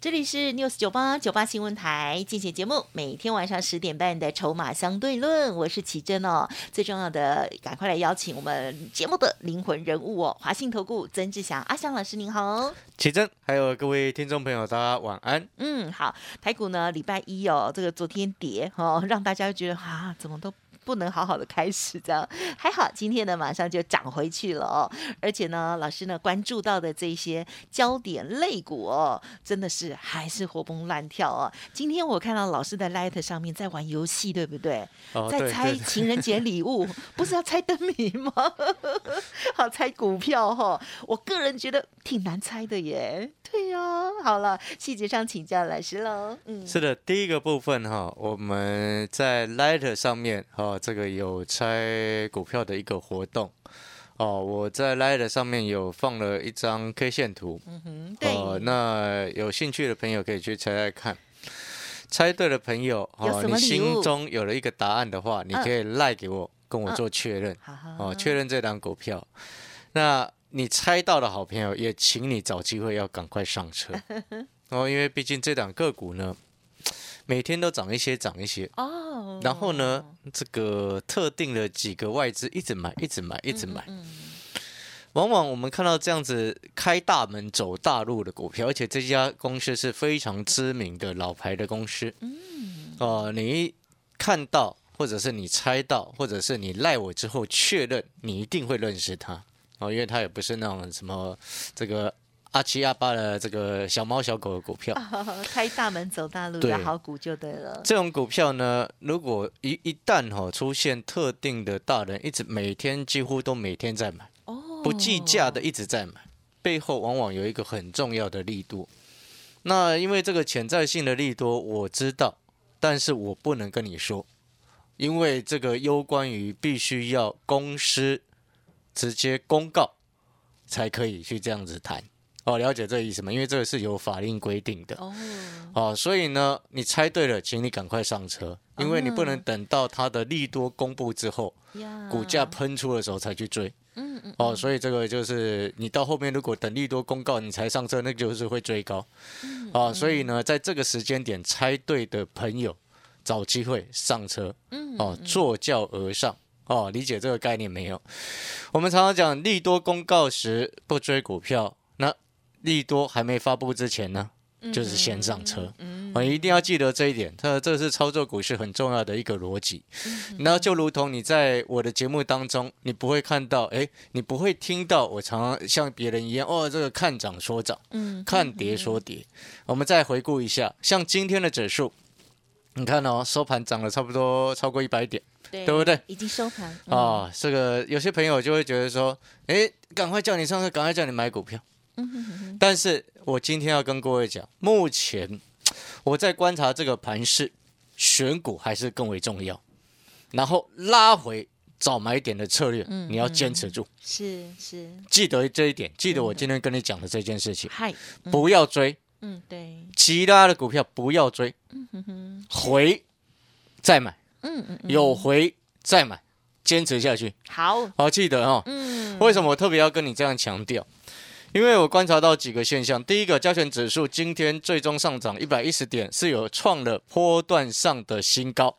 这里是 News 九八九八新闻台，进行节目，每天晚上十点半的筹码相对论，我是奇珍哦。最重要的，赶快来邀请我们节目的灵魂人物哦，华信投顾曾志祥阿祥老师您好，奇珍，还有各位听众朋友，大家晚安。嗯，好，台股呢礼拜一哦，这个昨天跌哦，让大家觉得啊，怎么都。不能好好的开始，这样还好。今天呢，马上就涨回去了哦。而且呢，老师呢关注到的这些焦点类股哦，真的是还是活蹦乱跳哦。今天我看到老师的 Light 上面在玩游戏，对不对？在猜情人节礼物，不是要猜灯谜吗？好，猜股票哈。我个人觉得挺难猜的耶。对呀，好了，细节上请教老师喽。嗯，是的，第一个部分哈，我们在 Light 上面哈，这个有猜股票的一个活动哦。我在 Light 上面有放了一张 K 线图，嗯哼，对。那有兴趣的朋友可以去猜猜看，猜对的朋友哦，你心中有了一个答案的话，你可以赖给我，跟我做确认，哦，确认这张股票。那你猜到的好朋友，也请你找机会要赶快上车 哦，因为毕竟这档个股呢，每天都涨一些，涨一些哦。然后呢，这个特定的几个外资一直买，一直买，一直买。往往我们看到这样子开大门走大路的股票，而且这家公司是非常知名的老牌的公司。嗯。哦，你看到，或者是你猜到，或者是你赖我之后确认，你一定会认识他。哦，因为它也不是那种什么这个阿七阿八的这个小猫小狗的股票，开大门走大路的好股就对了。这种股票呢，如果一一旦哈出现特定的大人，一直每天几乎都每天在买，哦，不计价的一直在买，背后往往有一个很重要的力度。那因为这个潜在性的利多我知道，但是我不能跟你说，因为这个攸关于必须要公司。直接公告才可以去这样子谈哦，了解这意思吗？因为这个是有法令规定的。哦，哦，所以呢，你猜对了，请你赶快上车，因为你不能等到它的利多公布之后，股价喷出的时候才去追，嗯嗯，哦，所以这个就是你到后面如果等利多公告你才上车，那就是会追高，啊，所以呢，在这个时间点猜对的朋友找机会上车，嗯，哦，坐轿而上。哦，理解这个概念没有？我们常常讲利多公告时不追股票，那利多还没发布之前呢，就是先上车。嗯，我一定要记得这一点，它这是操作股市很重要的一个逻辑。然后就如同你在我的节目当中，你不会看到，哎，你不会听到我常常像别人一样，哦，这个看涨说涨，嗯，看跌说跌。我们再回顾一下，像今天的指数，你看哦，收盘涨了差不多超过一百点。对不对？已经收盘啊！这个有些朋友就会觉得说：“哎，赶快叫你上车，赶快叫你买股票。”但是我今天要跟各位讲，目前我在观察这个盘势，选股还是更为重要。然后拉回早买点的策略，你要坚持住。是是，记得这一点，记得我今天跟你讲的这件事情。嗨，不要追。嗯，对。其他的股票不要追。嗯哼哼，回再买。嗯嗯，有回再买，坚持下去。好，好记得哦。嗯，为什么我特别要跟你这样强调？因为我观察到几个现象。第一个，加权指数今天最终上涨一百一十点，是有创了波段上的新高，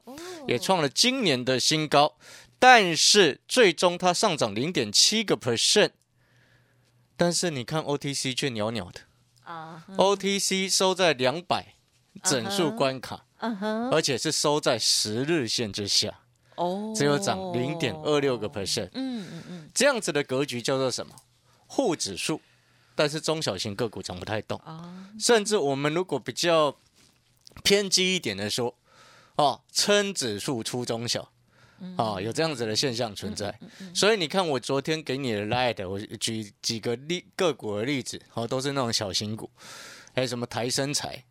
也创了今年的新高。但是最终它上涨零点七个 percent，但是你看 OTC 却袅袅的啊，OTC 收在两百整数关卡。嗯哼，而且是收在十日线之下，哦，只有涨零点二六个 percent，嗯嗯嗯，这样子的格局叫做什么？沪指数，但是中小型个股涨不太动。啊，甚至我们如果比较偏激一点的说，哦，称指数出中小，啊，有这样子的现象存在，所以你看我昨天给你的 light，我举几个例个股的例子，哦，都是那种小型股，还有什么台生材、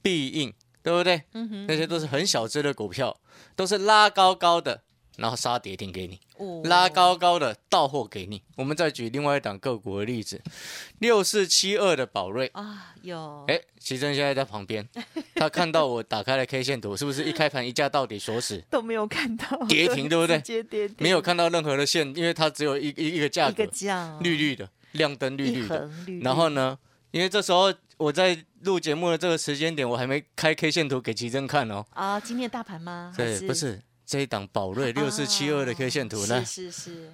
必应。对不对？嗯哼，那些都是很小只的股票，都是拉高高的，然后杀跌停给你，哦拉高高的到货给你。我们再举另外一档个股的例子，六四七二的宝瑞。啊，有哎，奇珍现在在旁边，他看到我打开了 K 线图，是不是一开盘一价到底锁死？都没有看到跌停 对不对直接跌停，没有看到任何的线，因为它只有一一一个价格一个，价绿绿的，亮灯绿一绿的。然后呢，因为这时候我在录节目的这个时间点，我还没开 K 线图给奇珍看哦。啊，今天的大盘吗？还对，不是这一档宝瑞六四七二的 K 线图呢，是是是，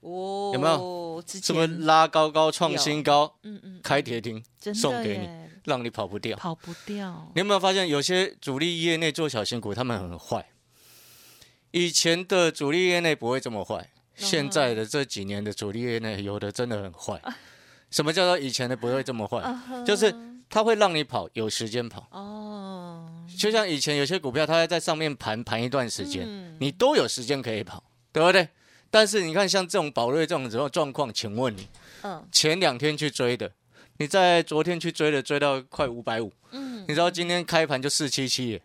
哦，有没有？之是不是拉高高创新高，嗯嗯，开铁停，送给你耶让你跑不掉？跑不掉你，有没有发现有些主力业内做小型股，他们很坏？以前的主力业内不会这么坏，现在的这几年的主力业内有的真的很坏。什么叫做以前的不会这么坏？就是他会让你跑，有时间跑。哦，就像以前有些股票，它会在上面盘盘一段时间，嗯。你都有时间可以跑，对不对？但是你看，像这种宝瑞这种这种状况，请问你嗯。前两天去追的，你在昨天去追的，追到快五百五，嗯。你知道今天开盘就四七七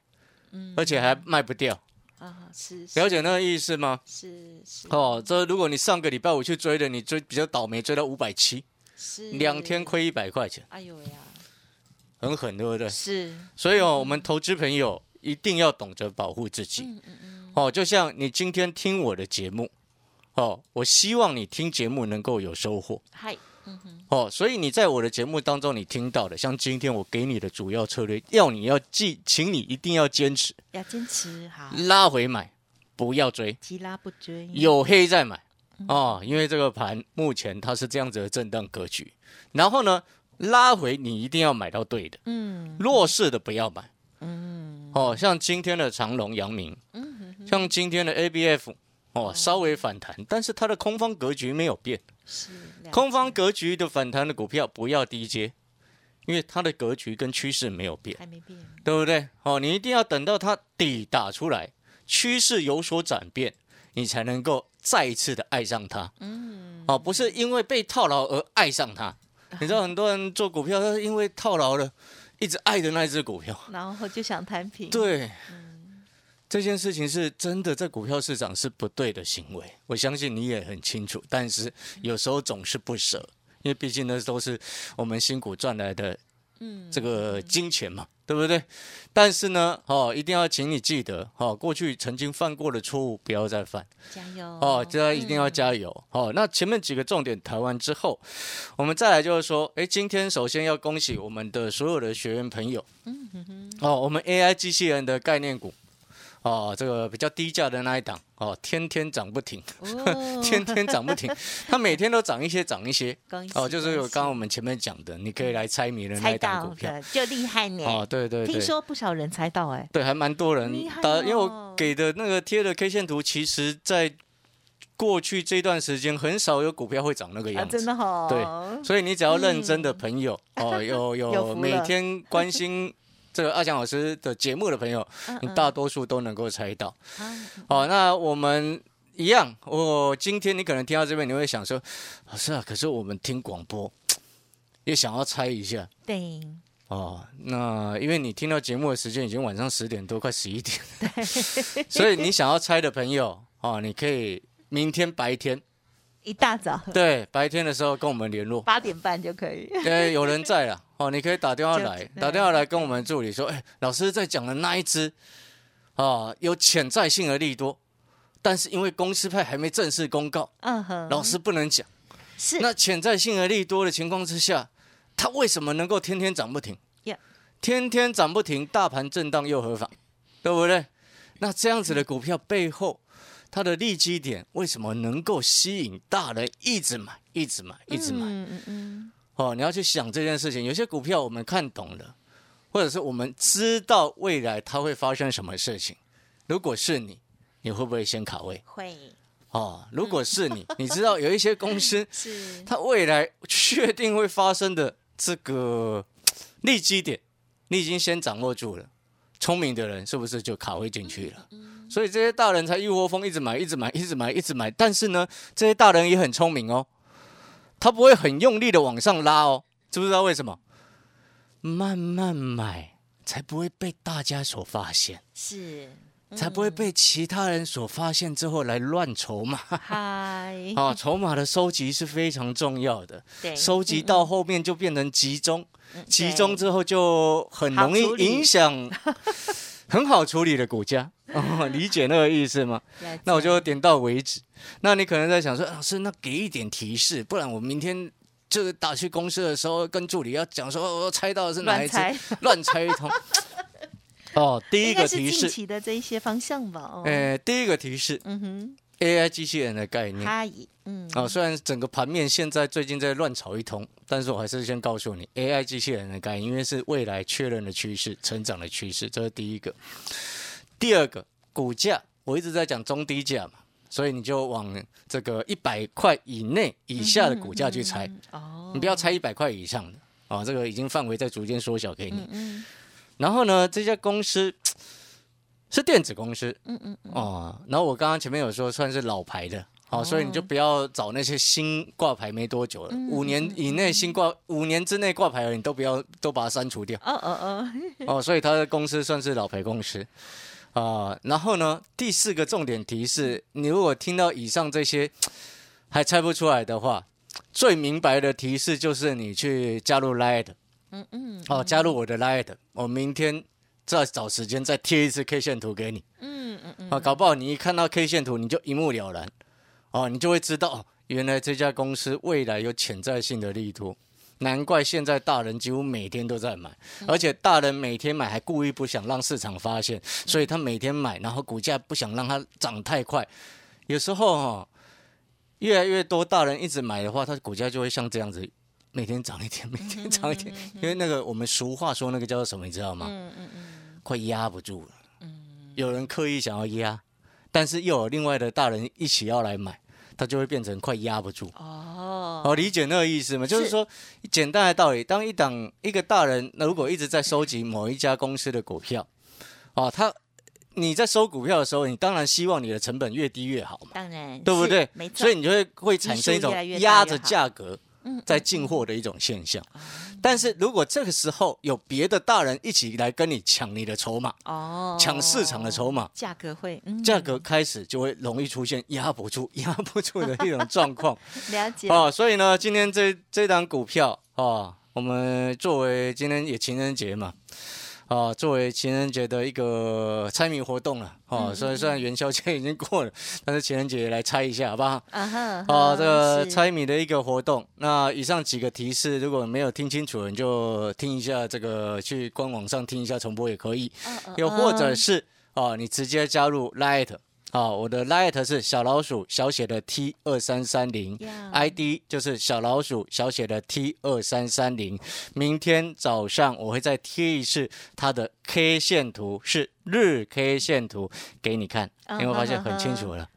嗯，而且还卖不掉，啊，是了解那个意思吗？是是。哦，这如果你上个礼拜五去追的，你追比较倒霉，追到五百七，是。两天，亏一百块钱，哎呦呀，很狠，对不对？是，所以哦，我们投资朋友一定要懂得保护自己。嗯嗯嗯，哦，就像你今天听我的节目，哦，我希望你听节目能够有收获。嗨，嗯哼，哦，所以你在我的节目当中，你听到的，像今天我给你的主要策略，要你要记，请你一定要坚持，要坚持好，拉回买，不要追，急拉不追，有黑再买。哦，因为这个盘目前它是这样子的震荡格局，然后呢，拉回你一定要买到对的，嗯弱势的不要买。嗯哦，像今天的长隆、阳明，嗯哼，像今天的 ABF，哦，稍微反弹，但是它的空方格局没有变。是空方格局的反弹的股票不要低接，因为它的格局跟趋势没有变，还没变，对不对？哦，你一定要等到它底打出来，趋势有所转变，你才能够再一次的爱上它。嗯，哦，不是因为被套牢而爱上它。你知道很多人做股票，他是因为套牢了，一直爱着那一只股票。然后就想摊平，，对，这件事情是真的在股票市场是不对的行为，我相信你也很清楚。但是有时候总是不舍，因为毕竟那都是我们辛苦赚来的嗯，这个金钱嘛，对不对？但是呢，哦，一定要请你记得，哦，过去曾经犯过的错误不要再犯。加油哦，这一定要嗯加油、哦。那前面几个重点谈完之后，我们再来就是说，哎，今天首先要恭喜我们的所有的学员朋友，嗯哼哼，哦，我们 AI 机器人的概念股，哦，这个比较低价的那一档，哦，天天涨不停，哦，天天涨不停，它每天都涨一些，涨一些，哦，就是有刚刚我们前面讲的，你可以来猜谜的那猜一档股票，的就厉害呢，哦，对对对听，说不少人猜到哎，对，还蛮多人打，因为哦我给的那个贴的 K 线图，其实在过去这段时间很少有股票会长那个啊，样子。真的好，对所以你只要认真的朋友、哦，有 有每天关心这个阿强老师的节目的朋友，你大多数都能够猜到。啊哦，那我们一样，我今天你可能听到这边，你会想说，老师啊，可是我们听广播 也想要猜一下。对，哦，那因为你听到节目的时间已经晚上十点多，快十一点，所以你想要猜的朋友，哦，你可以明天白天，一大早。对，白天的时候跟我们联络。八点半就可以，对，有人在了哦，你可以打电话来，打电话来跟我们助理说，哎，老师在讲的那一只，啊，有潜在性的利多，但是因为公司派还没正式公告，嗯哼，老师不能讲。是那潜在性的利多的情况之下，它为什么能够天天涨不停天天涨不停，大盘震荡又何妨？对不对？那这样子的股票背后，它的利基点为什么能够吸引大人一直买、一直买、一直买？嗯嗯嗯，哦，你要去想这件事情。有些股票我们看懂了，或者是我们知道未来它会发生什么事情。如果是你，你会不会先卡位？会哦，如果是你，你知道有一些公司是它未来确定会发生的这个利基点，你已经先掌握住了。聪明的人是不是就卡位进去了？所以这些大人才一窝蜂一直买，一直买，一直买，一直买。但是呢，这些大人也很聪明哦，他不会很用力的往上拉哦，知不知道为什么？慢慢买才不会被大家所发现。是，才不会被其他人所发现之后来乱筹码。嗨，啊，筹码的收集是非常重要的，对，收集到后面就变成集中，集中之后就很容易影响 很好处理的股价。哦，理解那个意思吗？那我就点到为止。那你可能在想说，老师，那给一点提示，不然我明天就是打去公司的时候，跟助理要讲说，我猜到的是哪一只，乱猜一通。哦，第一个提示，近期的这一些方向吧。哦，哎，第一个提示，嗯哼，AI 机器人的概念。它，嗯，哦，虽然整个盘面现在最近在乱炒一通，但是我还是先告诉你，AI 机器人的概念，因为是未来确认的趋势，成长的趋势，这是第一个。第二个，股价，我一直在讲中低价嘛，所以你就往这个一百块以内、以下的股价去猜。哦，你不要猜一百块以上的，哦，这个已经范围在逐渐缩小给你。然后呢，这家公司是电子公司，嗯嗯哦，然后我刚刚前面有说算是老牌的，好，所以你就不要找那些新挂牌没多久了，五年以内新挂，五年之内挂牌的你都不要都把它删除掉，哦哦哦，哦，所以他的公司算是老牌公司，啊，然后呢，第四个重点提示，你如果听到以上这些 还猜不出来的话，最明白的提示就是你去加入 Light，。嗯嗯，哦，加入我的 Light，我明天再找时间再贴一次 K 线图给你。嗯嗯嗯，啊，搞不好你一看到 K 线图你就一目了然，哦，你就会知道原来这家公司未来有潜在性的力度，难怪现在大人几乎每天都在买，而且大人每天买还故意不想让市场发现，所以他每天买，然后股价不想让它涨太快，有时候哈，越来越多大人一直买的话，它股价就会像这样子。每天涨一点，每天涨一点，因为那个我们俗话说那个叫做什么，你知道吗？嗯嗯嗯，快压不住了。嗯，有人刻意想要压，但是又有另外的大人一起要来买，它就会变成快压不住。哦，哦理解那个意思吗？就是说简单的道理，当一档一个大人那如果一直在收集某一家公司的股票，哦，他你在收股票的时候，你当然希望你的成本越低越好嘛。当然，对不对？没错。所以你就会会产生一种压着价格。在进货的一种现象，但是如果这个时候有别的大人一起来跟你抢你的筹码，哦，抢市场的筹码，价格会，价格开始就会容易出现压不住、压不住的一种状况。了解哦，所以呢，今天这这档股票啊，我们作为今天也情人节嘛。啊，作为情人节的一个猜谜活动了，哦，虽然虽然元宵节已经过了，但是情人节来猜一下，好不好？啊哈，啊，这个猜谜的一个活动。那以上几个提示，如果没有听清楚，你就听一下这个，去官网上听一下重播也可以。又或者是啊，你直接加入 Light。好，我的 light 是小老鼠小写的 T 二三三零，ID 就是小老鼠小写的 T 二三三零。明天早上我会再贴一次它的 K 线图，是日 K 线图给你看，你会发现很清楚了。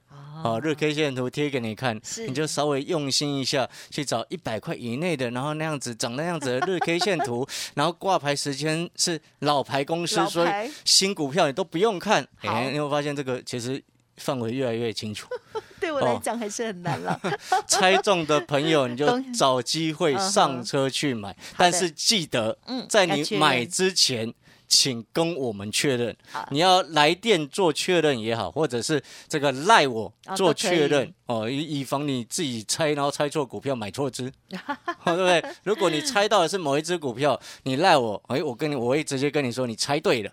哦，日 K 线图贴给你看，你就稍微用心一下，去找一百块以内的，然后那样子长那样子的 日 K 线图，然后挂牌时间是老牌公司，所以新股票你都不用看。哎，你会发现这个其实。范围越来越清楚，对我来讲还是很难了。猜中的朋友，你就找机会上车去买，但是记得在你买之前，请跟我们确认。你要来电做确认也好，或者是这个赖我做确认哦，以以防你自己猜，然后猜错股票买错只，对不对？如果你猜到的是某一只股票，你赖我，哎，我跟你我会直接跟你说，你猜对了。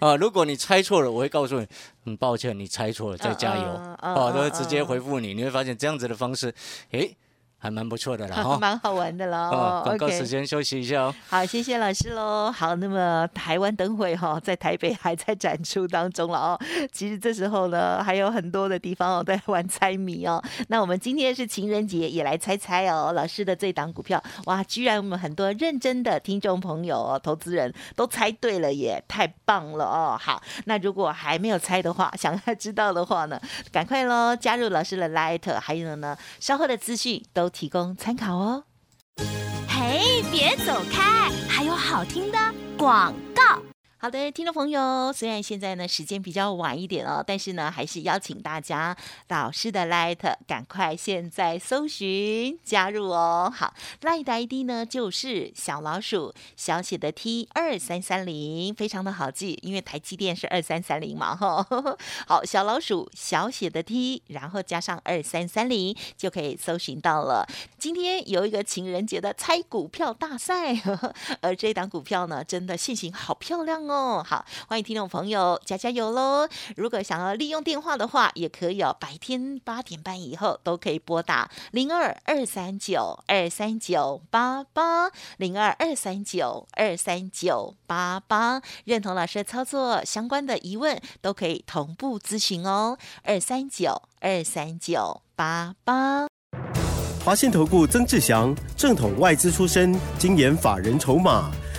啊，如果你猜错了，我会告诉你，很抱歉，你猜错了，再加油。哦，都会直接回复你，你会发现这样子的方式，诶。还蛮不错的啦，蛮好玩的啦。哦，广告时间休息一下哦。好，谢谢老师喽。好，那么台湾灯会哈，在台北还在展出当中了哦。其实这时候呢，还有很多的地方哦，在玩猜谜哦。那我们今天是情人节，也来猜猜哦。老师的这档股票，哇，居然我们很多认真的听众朋友、哦投资人都猜对了耶，太棒了哦。好，那如果还没有猜的话，想要知道的话呢，赶快喽，加入老师的 Light，还有呢，稍后的资讯都。提供参考哦。嘿，别走开，还有好听的广。好的，听众朋友，虽然现在呢时间比较晚一点哦，但是呢还是邀请大家老师的 Light 赶快现在搜寻加入哦。好，Light ID 呢就是小老鼠小写的 T 二三三零，非常的好记，因为台积电是二三三零嘛哈。好，小老鼠小写的 T，然后加上二三三零就可以搜寻到了。今天有一个情人节的猜股票大赛，呵 呵而这档股票呢真的现形好漂亮。哦，好，欢迎听众朋友加加油喽！如果想要利用电话的话，也可以哦，白天八点半以后都可以拨打零二二三九二三九八八零二二三九二三九八八，认同老师的操作相关的疑问都可以同步咨询哦，二三九二三九八八。华信投顾曾志祥，正统外资出身，精研法人筹码。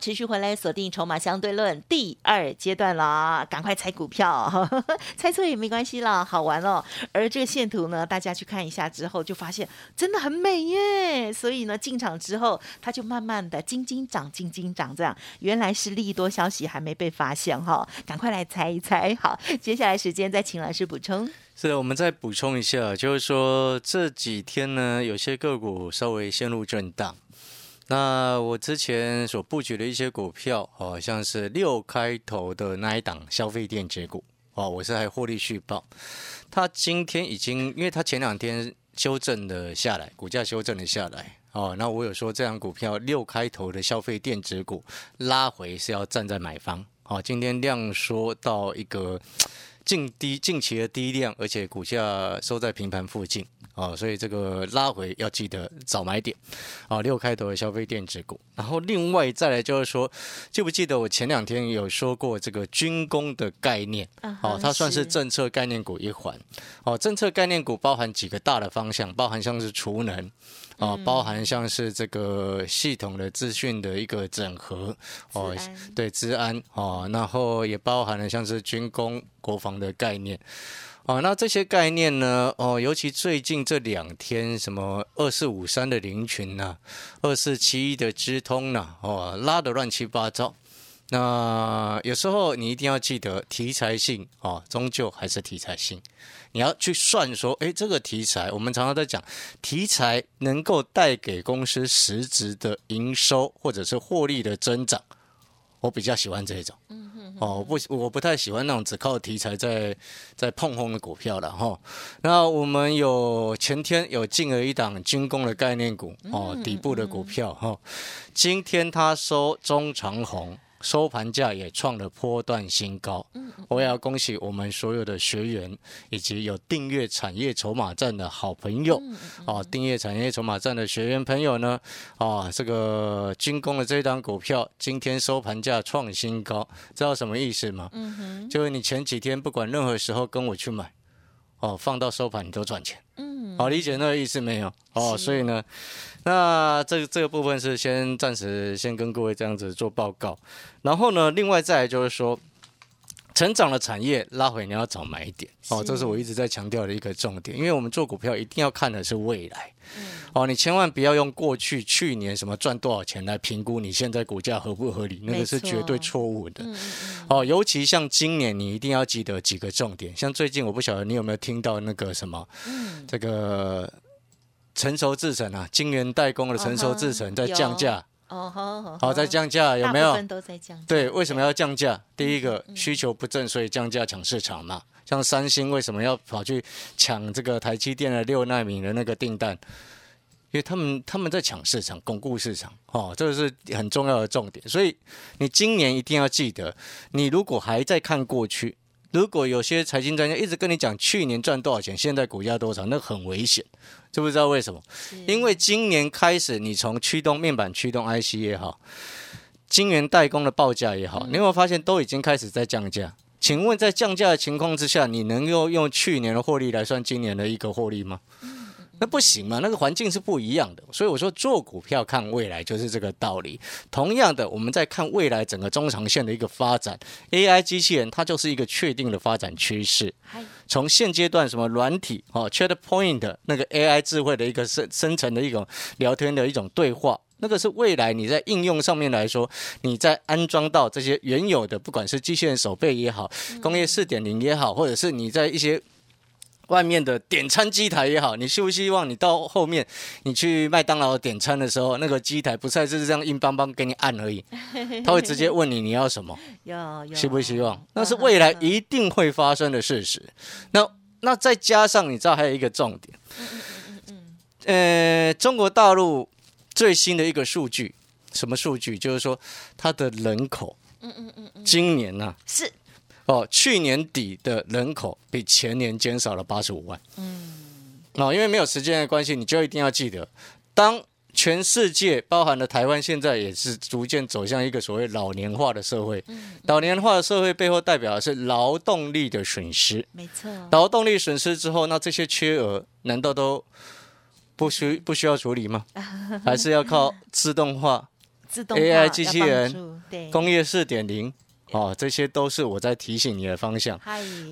持续回来锁定筹码相对论第二阶段啦，赶快猜股票，猜错也没关系啦，好玩哦。而这个线图呢，大家去看一下之后，就发现真的很美耶。所以呢，进场之后，它就慢慢的金金涨，金金涨，这样原来是利多消息还没被发现哈，赶快来猜一猜。好，接下来时间再请老师补充。是，我们再补充一下，就是说这几天呢，有些个股稍微陷入震荡。那我之前所布局的一些股票，好像是六开头的那一档消费电子股，哦，我是还获利续报。它今天已经，因为它前两天修正了下来，股价修正了下来，哦，那我有说这样股票六开头的消费电子股拉回是要站在买方，哦，今天量缩到一个近低近期的低量，而且股价收在平盘附近。哦，所以这个拉回要记得早买点，啊，六开头的消费电子股。然后另外再来就是说，记不记得我前两天有说过这个军工的概念？哦，它算是政策概念股一环。哦，政策概念股包含几个大的方向，包含像是储能，哦，包含像是这个系统的资讯的一个整合，哦，对，治安，哦，然后也包含了像是军工、国防的概念。哦，那这些概念呢？哦，尤其最近这两天，什么二四五三的林群呐，二四七一的支通呐，哦，拉得乱七八糟。那有时候你一定要记得题材性哦，终究还是题材性。你要去算说，哎，这个题材，我们常常在讲，题材能够带给公司实质的营收或者是获利的增长。我比较喜欢这一种，哦，不，我不太喜欢那种只靠题材在在碰红的股票了哈。那我们有前天有进了一档军工的概念股哦，底部的股票哈，今天它收中长红。收盘价也创了波段新高，我也要恭喜我们所有的学员以及有订阅产业筹码站的好朋友，啊，订阅产业筹码站的学员朋友呢，啊，这个军工的这档股票今天收盘价创新高，知道什么意思吗？嗯哼，就是你前几天不管任何时候跟我去买，哦，放到收盘你都赚钱，嗯，好理解那个意思没有？哦，所以呢。那这这个部分是先暂时先跟各位这样子做报告，然后呢，另外再来就是说，成长的产业拉回你要早买点。哦，这是我一直在强调的一个重点，因为我们做股票一定要看的是未来，哦，你千万不要用过去去年什么赚多少钱来评估你现在股价合不合理，那个是绝对错误的，哦，尤其像今年你一定要记得几个重点，像最近我不晓得你有没有听到那个什么，这个。成熟制成啊，晶圆代工的成熟制成在降价，哦好，好在降价有没有？都在降。对，为什么要降价？第一个需求不振，所以降价抢市场嘛。像三星为什么要跑去抢这个台积电的六纳米的那个订单？因为他们他们在抢市场，巩固市场，哦，这个是很重要的重点。所以你今年一定要记得，你如果还在看过去。如果有些财经专家一直跟你讲去年赚多少钱，现在股价多少，那很危险，知不知道为什么？因为今年开始，你从驱动面板、驱动 IC 也好，晶圆代工的报价也好，你有没有发现都已经开始在降价？请问在降价的情况之下，你能够用去年的获利来算今年的一个获利吗？那不行嘛，那个环境是不一样的。所以我说做股票看未来就是这个道理。同样的，我们在看未来整个中长线的一个发展，AI 机器人它就是一个确定的发展趋势。从现阶段什么软体哦，Chat Point 那个 AI 智慧的一个生生成的一种聊天的一种对话。那个是未来你在应用上面来说，你在安装到这些原有的，不管是机器人手背也好，工业四点零也好，或者是你在一些外面的点餐机台也好，你希不希望你到后面你去麦当劳点餐的时候，那个机台不再是这样硬邦邦给你按而已，他会直接问你你要什么？有有希不希望？那是未来一定会发生的事实。那那再加上你知道还有一个重点，呃，中国大陆。最新的一个数据，什么数据？就是说，它的人口，嗯嗯嗯嗯，今年呢是哦，去年底的人口比前年减少了八十五万。嗯，哦，因为没有时间的关系，你就一定要记得，当全世界包含了台湾，现在也是逐渐走向一个所谓老年化的社会。嗯，老年化的社会背后代表的是劳动力的损失。没错，劳动力损失之后，那这些缺额难道都？不需不需要处理吗？还是要靠自动化、自动 AI 机器人、工业四点零？哦，这些都是我在提醒你的方向。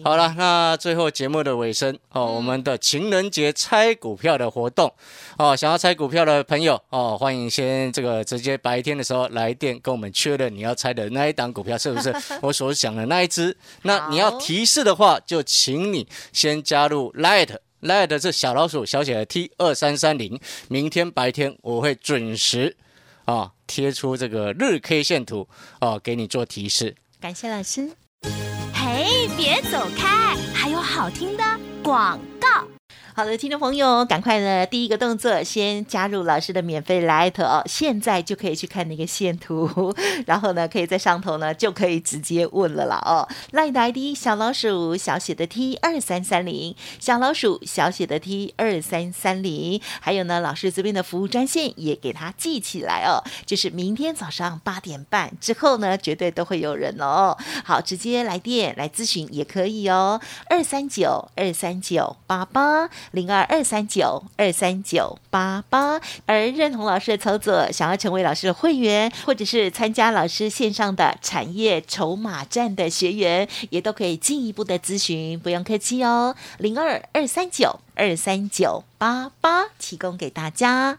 好了，那最后节目的尾声哦，我们的情人节猜股票的活动哦，想要猜股票的朋友哦，欢迎先这个直接白天的时候来电跟我们确认你要猜的那一档股票是不是 我所想的那一只。那你要提示的话，就请你先加入 Light。来的是小老鼠小写的 T 二三三零，明天白天我会准时啊贴出这个日 K 线图啊给你做提示。感谢老师。嘿，别走开，还有好听的广告。好的，听众朋友，赶快呢！第一个动作，先加入老师的免费 Light 哦，现在就可以去看那个线图，然后呢，可以在上头呢就可以直接问了啦哦。Light ID 小老鼠小写的 T 二三三零，小老鼠小写的 T 二三三零，还有呢，老师这边的服务专线也给他记起来哦，就是明天早上八点半之后呢，绝对都会有人哦。好，直接来电来咨询也可以哦，二三九二三九八八。零二二三九二三九八八，而认同老师的操作，想要成为老师的会员，或者是参加老师线上的产业筹码站的学员，也都可以进一步的咨询，不用客气哦。零二二三九二三九八八，提供给大家。